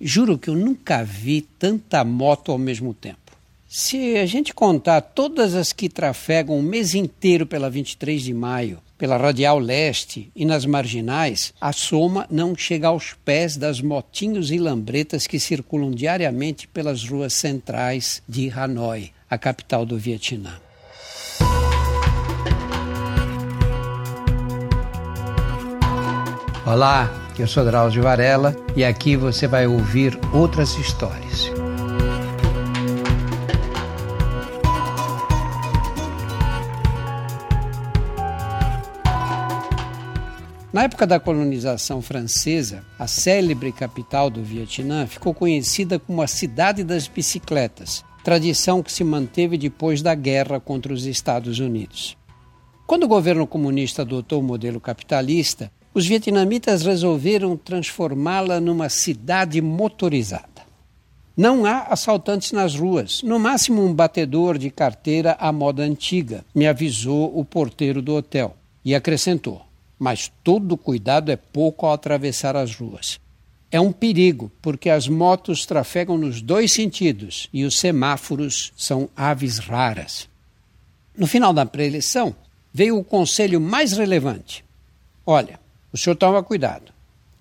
Juro que eu nunca vi tanta moto ao mesmo tempo. Se a gente contar todas as que trafegam o mês inteiro pela 23 de maio, pela Radial Leste e nas marginais, a soma não chega aos pés das motinhos e lambretas que circulam diariamente pelas ruas centrais de Hanoi, a capital do Vietnã. Olá, eu sou Drauzio Varela e aqui você vai ouvir outras histórias. Na época da colonização francesa, a célebre capital do Vietnã ficou conhecida como a Cidade das Bicicletas, tradição que se manteve depois da guerra contra os Estados Unidos. Quando o governo comunista adotou o modelo capitalista, os vietnamitas resolveram transformá-la numa cidade motorizada. Não há assaltantes nas ruas, no máximo um batedor de carteira à moda antiga, me avisou o porteiro do hotel e acrescentou: mas todo cuidado é pouco ao atravessar as ruas. É um perigo, porque as motos trafegam nos dois sentidos e os semáforos são aves raras. No final da preeleição, veio o conselho mais relevante. Olha, o senhor toma cuidado.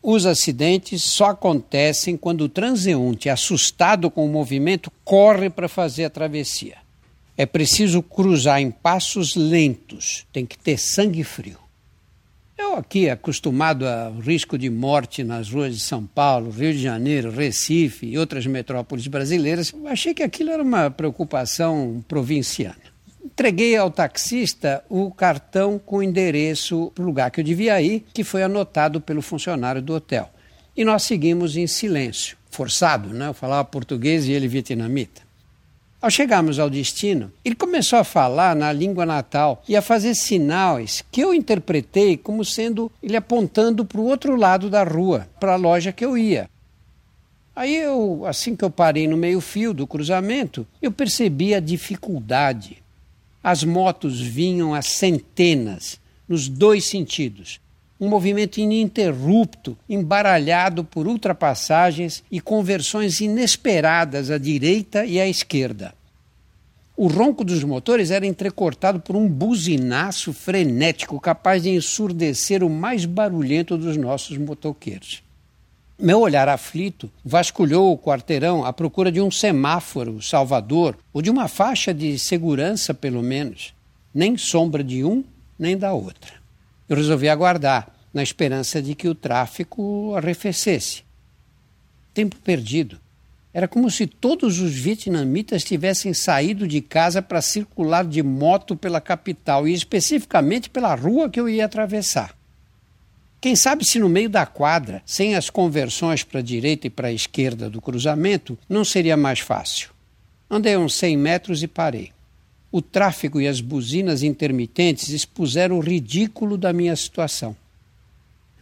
Os acidentes só acontecem quando o transeunte, assustado com o movimento, corre para fazer a travessia. É preciso cruzar em passos lentos, tem que ter sangue frio. Eu aqui, acostumado ao risco de morte nas ruas de São Paulo, Rio de Janeiro, Recife e outras metrópoles brasileiras, achei que aquilo era uma preocupação provinciana. Entreguei ao taxista o cartão com o endereço para o lugar que eu devia ir, que foi anotado pelo funcionário do hotel. E nós seguimos em silêncio, forçado, né? Eu falava português e ele vietnamita. Ao chegarmos ao destino, ele começou a falar na língua natal e a fazer sinais que eu interpretei como sendo ele apontando para o outro lado da rua, para a loja que eu ia. Aí eu, assim que eu parei no meio-fio do cruzamento, eu percebi a dificuldade as motos vinham a centenas, nos dois sentidos. Um movimento ininterrupto, embaralhado por ultrapassagens e conversões inesperadas à direita e à esquerda. O ronco dos motores era entrecortado por um buzinaço frenético capaz de ensurdecer o mais barulhento dos nossos motoqueiros. Meu olhar aflito vasculhou o quarteirão à procura de um semáforo salvador ou de uma faixa de segurança, pelo menos. Nem sombra de um nem da outra. Eu resolvi aguardar, na esperança de que o tráfico arrefecesse. Tempo perdido. Era como se todos os vietnamitas tivessem saído de casa para circular de moto pela capital e especificamente pela rua que eu ia atravessar. Quem sabe se no meio da quadra, sem as conversões para a direita e para a esquerda do cruzamento, não seria mais fácil. Andei uns 100 metros e parei. O tráfego e as buzinas intermitentes expuseram o ridículo da minha situação.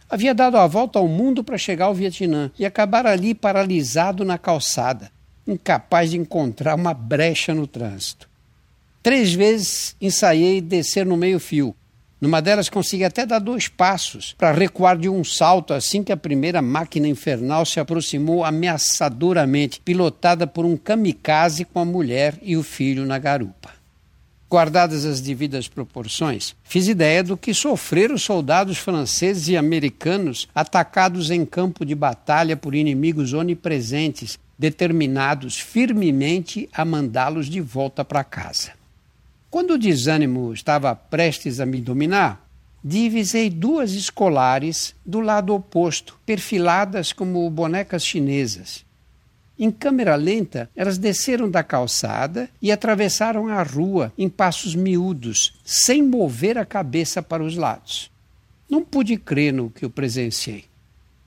Havia dado a volta ao mundo para chegar ao Vietnã e acabar ali paralisado na calçada, incapaz de encontrar uma brecha no trânsito. Três vezes ensaiei descer no meio-fio, numa delas consegui até dar dois passos para recuar de um salto assim que a primeira máquina infernal se aproximou ameaçadoramente, pilotada por um kamikaze com a mulher e o filho na garupa. Guardadas as devidas proporções, fiz ideia do que sofreram os soldados franceses e americanos atacados em campo de batalha por inimigos onipresentes, determinados firmemente a mandá-los de volta para casa. Quando o desânimo estava prestes a me dominar, divisei duas escolares do lado oposto, perfiladas como bonecas chinesas. Em câmera lenta, elas desceram da calçada e atravessaram a rua em passos miúdos, sem mover a cabeça para os lados. Não pude crer no que eu presenciei.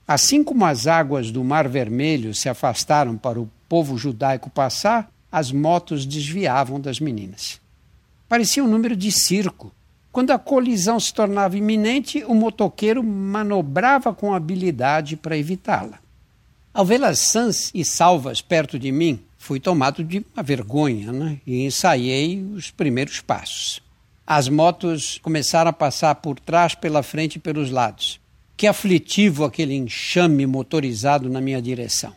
Assim como as águas do Mar Vermelho se afastaram para o povo judaico passar, as motos desviavam das meninas. Parecia um número de circo. Quando a colisão se tornava iminente, o motoqueiro manobrava com habilidade para evitá-la. Ao vê-las sãs e salvas perto de mim, fui tomado de uma vergonha né? e ensaiei os primeiros passos. As motos começaram a passar por trás, pela frente e pelos lados. Que aflitivo aquele enxame motorizado na minha direção.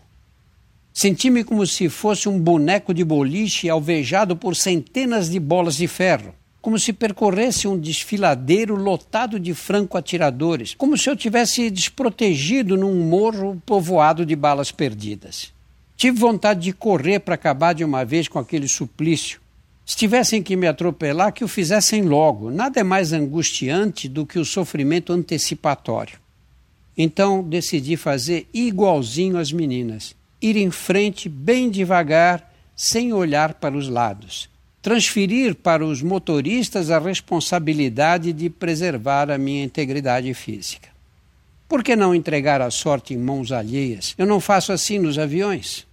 Senti-me como se fosse um boneco de boliche alvejado por centenas de bolas de ferro, como se percorresse um desfiladeiro lotado de franco-atiradores, como se eu tivesse desprotegido num morro povoado de balas perdidas. Tive vontade de correr para acabar de uma vez com aquele suplício. Se tivessem que me atropelar, que o fizessem logo. Nada é mais angustiante do que o sofrimento antecipatório. Então decidi fazer igualzinho às meninas ir em frente bem devagar, sem olhar para os lados. Transferir para os motoristas a responsabilidade de preservar a minha integridade física. Por que não entregar a sorte em mãos alheias? Eu não faço assim nos aviões.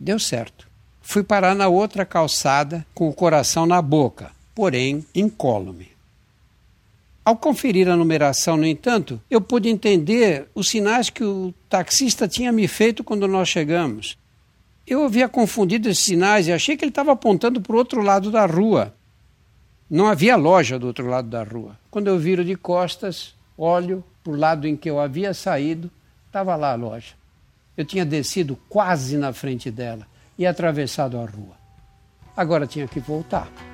Deu certo. Fui parar na outra calçada com o coração na boca, porém incólume. Ao conferir a numeração, no entanto, eu pude entender os sinais que o taxista tinha me feito quando nós chegamos. Eu havia confundido esses sinais e achei que ele estava apontando para o outro lado da rua. Não havia loja do outro lado da rua. Quando eu viro de costas, olho para o lado em que eu havia saído, estava lá a loja. Eu tinha descido quase na frente dela e atravessado a rua. Agora tinha que voltar.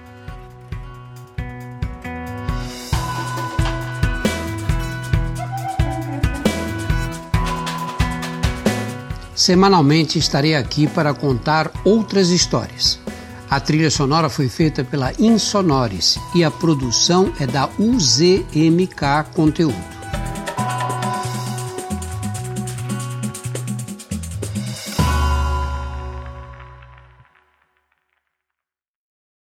Semanalmente estarei aqui para contar outras histórias. A trilha sonora foi feita pela Insonores e a produção é da UZMK Conteúdo.